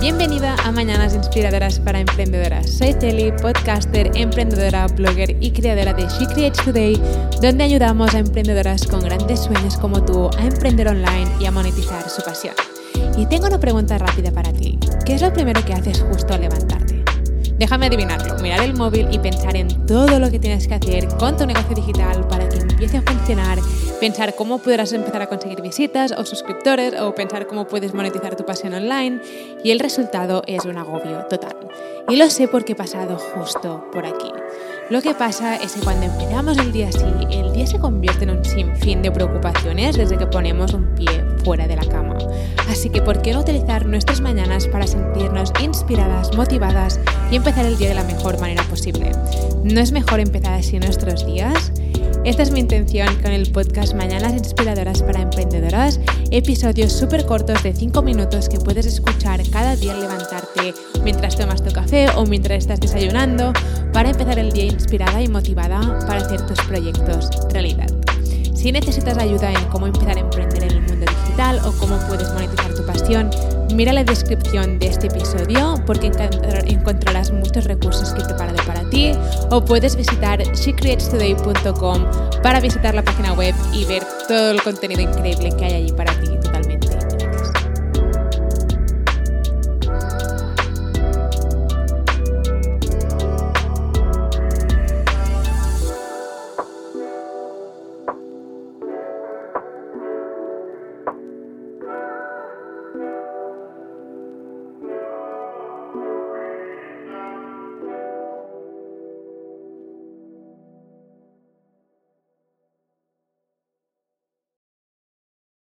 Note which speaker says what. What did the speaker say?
Speaker 1: Bienvenida a Mañanas Inspiradoras para Emprendedoras. Soy Telly, podcaster, emprendedora, blogger y creadora de She Creates Today, donde ayudamos a emprendedoras con grandes sueños como tú a emprender online y a monetizar su pasión. Y tengo una pregunta rápida para ti. ¿Qué es lo primero que haces justo al levantarte? Déjame adivinarlo, mirar el móvil y pensar en todo lo que tienes que hacer con tu negocio digital para que empiece a funcionar, pensar cómo podrás empezar a conseguir visitas o suscriptores o pensar cómo puedes monetizar tu pasión online y el resultado es un agobio total. Y lo sé porque he pasado justo por aquí. Lo que pasa es que cuando empezamos el día así, el día se convierte en un sinfín de preocupaciones desde que ponemos un pie fuera de la cama. Así que, ¿por qué no utilizar nuestras mañanas para sentirnos inspiradas, motivadas y empezar el día de la mejor manera posible? ¿No es mejor empezar así nuestros días? Esta es mi intención con el podcast Mañanas Inspiradoras para Emprendedoras, episodios súper cortos de 5 minutos que puedes escuchar cada día al levantarte mientras tomas tu café o mientras estás desayunando para empezar el día inspirada y motivada para hacer tus proyectos realidad. Si necesitas ayuda en cómo empezar a emprender en el mundo digital o cómo puedes monetizar tu pasión, mira la descripción de este episodio porque encontrarás muchos recursos que he preparado para ti o puedes visitar shecreatestoday.com para visitar la página web y ver todo el contenido increíble que hay allí para ti